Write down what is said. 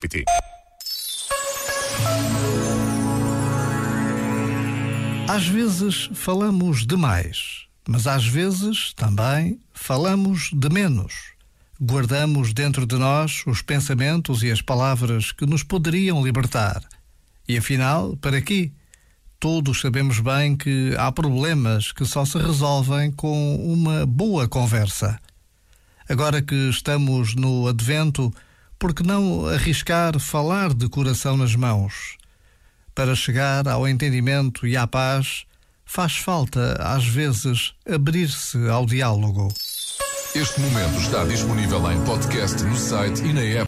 PT. Às vezes falamos demais, mas às vezes também falamos de menos. Guardamos dentro de nós os pensamentos e as palavras que nos poderiam libertar. E afinal, para quê? Todos sabemos bem que há problemas que só se resolvem com uma boa conversa. Agora que estamos no advento, por que não arriscar falar de coração nas mãos? Para chegar ao entendimento e à paz, faz falta, às vezes, abrir-se ao diálogo. Este momento está disponível em podcast no site e na app.